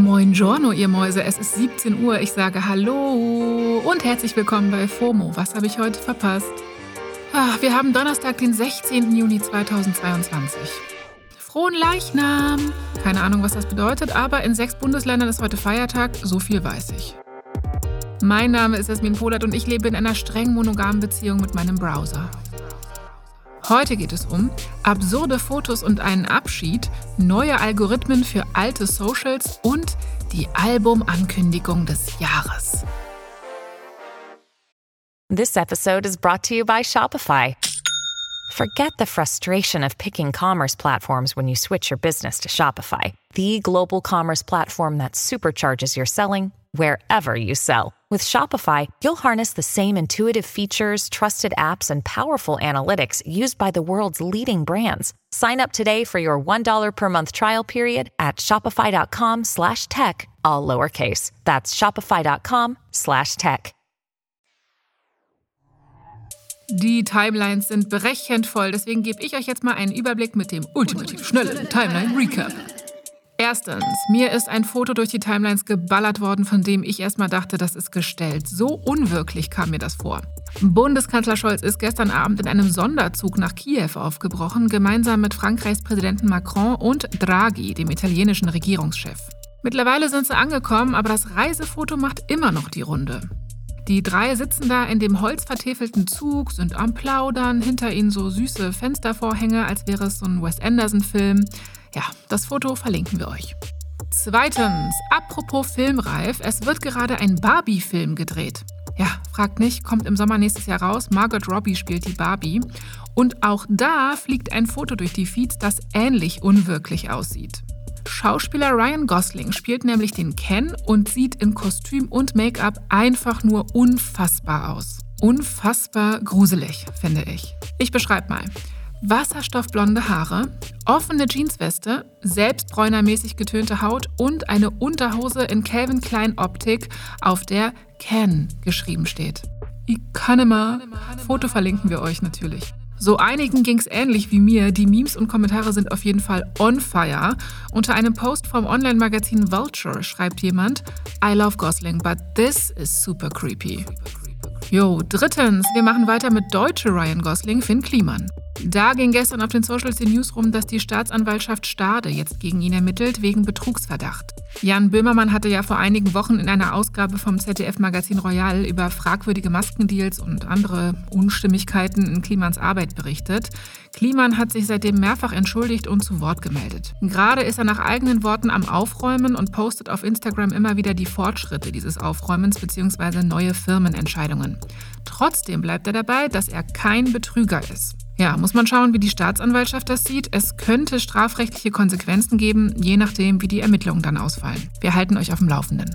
Moin Giorno, ihr Mäuse. Es ist 17 Uhr. Ich sage Hallo und herzlich willkommen bei FOMO. Was habe ich heute verpasst? Ach, wir haben Donnerstag, den 16. Juni 2022. Frohen Leichnam! Keine Ahnung, was das bedeutet, aber in sechs Bundesländern ist heute Feiertag, so viel weiß ich. Mein Name ist Esmin Polat und ich lebe in einer streng monogamen Beziehung mit meinem Browser. Heute geht es um absurde Fotos und einen Abschied, neue Algorithmen für alte Socials und die Albumankündigung des Jahres. This episode is brought to you by Shopify. Forget the frustration of picking commerce platforms when you switch your business to Shopify, the global commerce platform that supercharges your selling wherever you sell. With Shopify, you'll harness the same intuitive features, trusted apps, and powerful analytics used by the world's leading brands. Sign up today for your $1 per month trial period at shopify.com slash tech, all lowercase. That's shopify.com slash tech. Die Timelines sind berechend voll, deswegen gebe ich euch jetzt mal einen Überblick mit dem ultimativ schnellen Timeline Recap. Erstens, mir ist ein Foto durch die Timelines geballert worden, von dem ich erstmal dachte, das ist gestellt. So unwirklich kam mir das vor. Bundeskanzler Scholz ist gestern Abend in einem Sonderzug nach Kiew aufgebrochen, gemeinsam mit Frankreichs Präsidenten Macron und Draghi, dem italienischen Regierungschef. Mittlerweile sind sie angekommen, aber das Reisefoto macht immer noch die Runde. Die drei sitzen da in dem holzvertäfelten Zug, sind am Plaudern, hinter ihnen so süße Fenstervorhänge, als wäre es so ein Wes Anderson-Film. Ja, das Foto verlinken wir euch. Zweitens, apropos filmreif, es wird gerade ein Barbie-Film gedreht. Ja, fragt nicht, kommt im Sommer nächstes Jahr raus. Margot Robbie spielt die Barbie. Und auch da fliegt ein Foto durch die Feeds, das ähnlich unwirklich aussieht. Schauspieler Ryan Gosling spielt nämlich den Ken und sieht in Kostüm und Make-up einfach nur unfassbar aus. Unfassbar gruselig, finde ich. Ich beschreibe mal. Wasserstoffblonde Haare, offene Jeansweste, selbstbräunermäßig getönte Haut und eine Unterhose in Calvin Klein Optik, auf der Ken geschrieben steht. Ikanema. Foto verlinken wir euch natürlich. So einigen ging es ähnlich wie mir. Die Memes und Kommentare sind auf jeden Fall on fire. Unter einem Post vom Online-Magazin Vulture schreibt jemand: I love Gosling, but this is super creepy. Jo, drittens, wir machen weiter mit deutsche Ryan Gosling, Finn Kliman. Da ging gestern auf den Socials die News rum, dass die Staatsanwaltschaft Stade jetzt gegen ihn ermittelt wegen Betrugsverdacht. Jan Böhmermann hatte ja vor einigen Wochen in einer Ausgabe vom ZDF-Magazin Royal über fragwürdige Maskendeals und andere Unstimmigkeiten in Klimans Arbeit berichtet. Kliman hat sich seitdem mehrfach entschuldigt und zu Wort gemeldet. Gerade ist er nach eigenen Worten am Aufräumen und postet auf Instagram immer wieder die Fortschritte dieses Aufräumens bzw. neue Firmenentscheidungen. Trotzdem bleibt er dabei, dass er kein Betrüger ist. Ja, muss man schauen, wie die Staatsanwaltschaft das sieht. Es könnte strafrechtliche Konsequenzen geben, je nachdem, wie die Ermittlungen dann ausfallen. Wir halten euch auf dem Laufenden.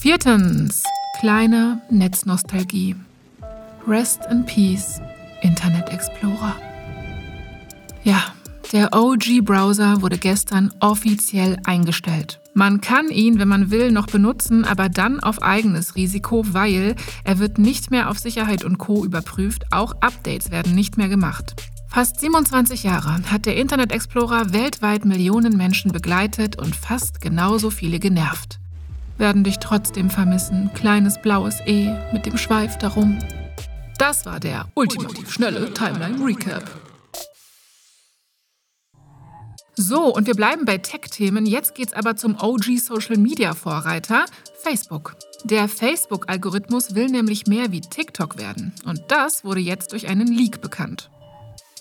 Viertens. Kleine Netznostalgie. Rest in Peace, Internet Explorer. Ja, der OG-Browser wurde gestern offiziell eingestellt. Man kann ihn, wenn man will, noch benutzen, aber dann auf eigenes Risiko, weil er wird nicht mehr auf Sicherheit und Co überprüft, auch Updates werden nicht mehr gemacht. Fast 27 Jahre hat der Internet Explorer weltweit Millionen Menschen begleitet und fast genauso viele genervt. Werden dich trotzdem vermissen, kleines blaues E mit dem Schweif darum. Das war der ultimativ schnelle Timeline Recap. So, und wir bleiben bei Tech-Themen. Jetzt geht's aber zum OG-Social-Media-Vorreiter, Facebook. Der Facebook-Algorithmus will nämlich mehr wie TikTok werden. Und das wurde jetzt durch einen Leak bekannt.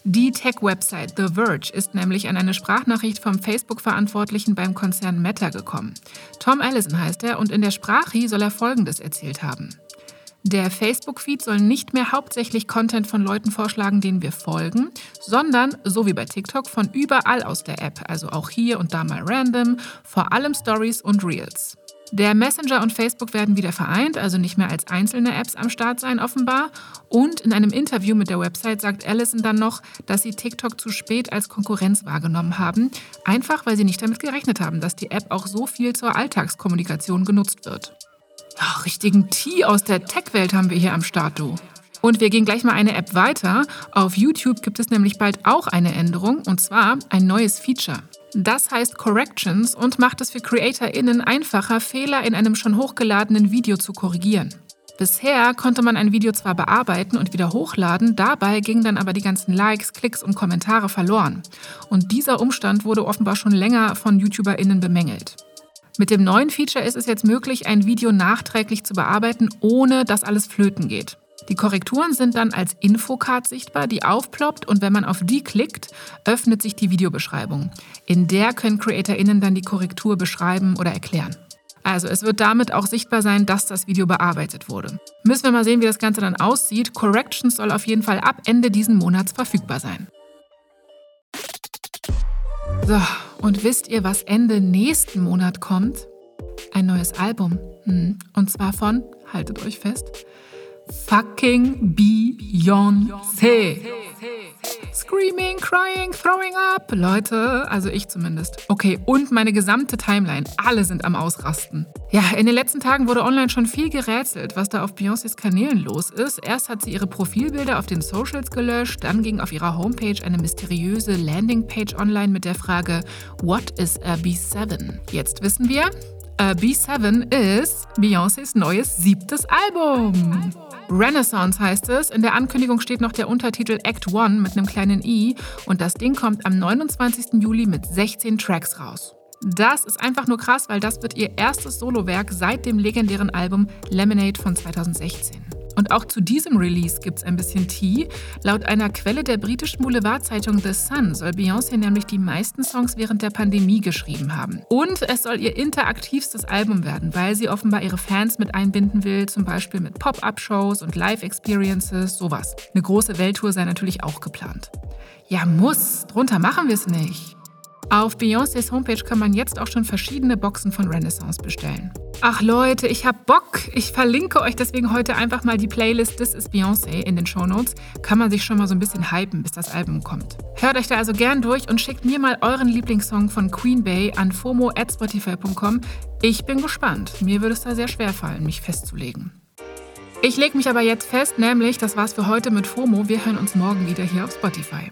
Die Tech-Website The Verge ist nämlich an eine Sprachnachricht vom Facebook-Verantwortlichen beim Konzern Meta gekommen. Tom Allison heißt er und in der Sprachie soll er Folgendes erzählt haben. Der Facebook-Feed soll nicht mehr hauptsächlich Content von Leuten vorschlagen, denen wir folgen, sondern, so wie bei TikTok, von überall aus der App, also auch hier und da mal random, vor allem Stories und Reels. Der Messenger und Facebook werden wieder vereint, also nicht mehr als einzelne Apps am Start sein, offenbar. Und in einem Interview mit der Website sagt Allison dann noch, dass sie TikTok zu spät als Konkurrenz wahrgenommen haben, einfach weil sie nicht damit gerechnet haben, dass die App auch so viel zur Alltagskommunikation genutzt wird. Ach, richtigen Tee aus der Tech-Welt haben wir hier am Start, du. Und wir gehen gleich mal eine App weiter. Auf YouTube gibt es nämlich bald auch eine Änderung, und zwar ein neues Feature. Das heißt Corrections und macht es für CreatorInnen einfacher, Fehler in einem schon hochgeladenen Video zu korrigieren. Bisher konnte man ein Video zwar bearbeiten und wieder hochladen, dabei gingen dann aber die ganzen Likes, Klicks und Kommentare verloren. Und dieser Umstand wurde offenbar schon länger von YouTuberInnen bemängelt. Mit dem neuen Feature ist es jetzt möglich, ein Video nachträglich zu bearbeiten, ohne dass alles flöten geht. Die Korrekturen sind dann als Infocard sichtbar, die aufploppt und wenn man auf die klickt, öffnet sich die Videobeschreibung. In der können CreatorInnen dann die Korrektur beschreiben oder erklären. Also es wird damit auch sichtbar sein, dass das Video bearbeitet wurde. Müssen wir mal sehen, wie das Ganze dann aussieht. Corrections soll auf jeden Fall ab Ende diesen Monats verfügbar sein. So, und wisst ihr, was Ende nächsten Monat kommt? Ein neues Album. Hm. Und zwar von, haltet euch fest, fucking Beyoncé. Screaming, crying, throwing up. Leute, also ich zumindest. Okay, und meine gesamte Timeline. Alle sind am Ausrasten. Ja, in den letzten Tagen wurde online schon viel gerätselt, was da auf Beyoncés Kanälen los ist. Erst hat sie ihre Profilbilder auf den Socials gelöscht, dann ging auf ihrer Homepage eine mysteriöse Landingpage online mit der Frage What is a B7? Jetzt wissen wir, a B7 ist Beyoncés neues siebtes Album. Renaissance heißt es. In der Ankündigung steht noch der Untertitel Act One mit einem kleinen i und das Ding kommt am 29. Juli mit 16 Tracks raus. Das ist einfach nur krass, weil das wird ihr erstes Solowerk seit dem legendären Album Lemonade von 2016. Und auch zu diesem Release gibt es ein bisschen Tee. Laut einer Quelle der britischen Boulevardzeitung The Sun soll Beyoncé nämlich die meisten Songs während der Pandemie geschrieben haben. Und es soll ihr interaktivstes Album werden, weil sie offenbar ihre Fans mit einbinden will, zum Beispiel mit Pop-up-Shows und Live-Experiences, sowas. Eine große Welttour sei natürlich auch geplant. Ja, muss. Drunter machen wir es nicht. Auf Beyoncés Homepage kann man jetzt auch schon verschiedene Boxen von Renaissance bestellen. Ach Leute, ich hab Bock. Ich verlinke euch deswegen heute einfach mal die Playlist This is Beyoncé in den Shownotes. Kann man sich schon mal so ein bisschen hypen, bis das Album kommt. Hört euch da also gern durch und schickt mir mal euren Lieblingssong von Queen Bay an fomo@spotify.com. Ich bin gespannt. Mir würde es da sehr schwer fallen, mich festzulegen. Ich lege mich aber jetzt fest, nämlich das war's für heute mit FOMO. Wir hören uns morgen wieder hier auf Spotify.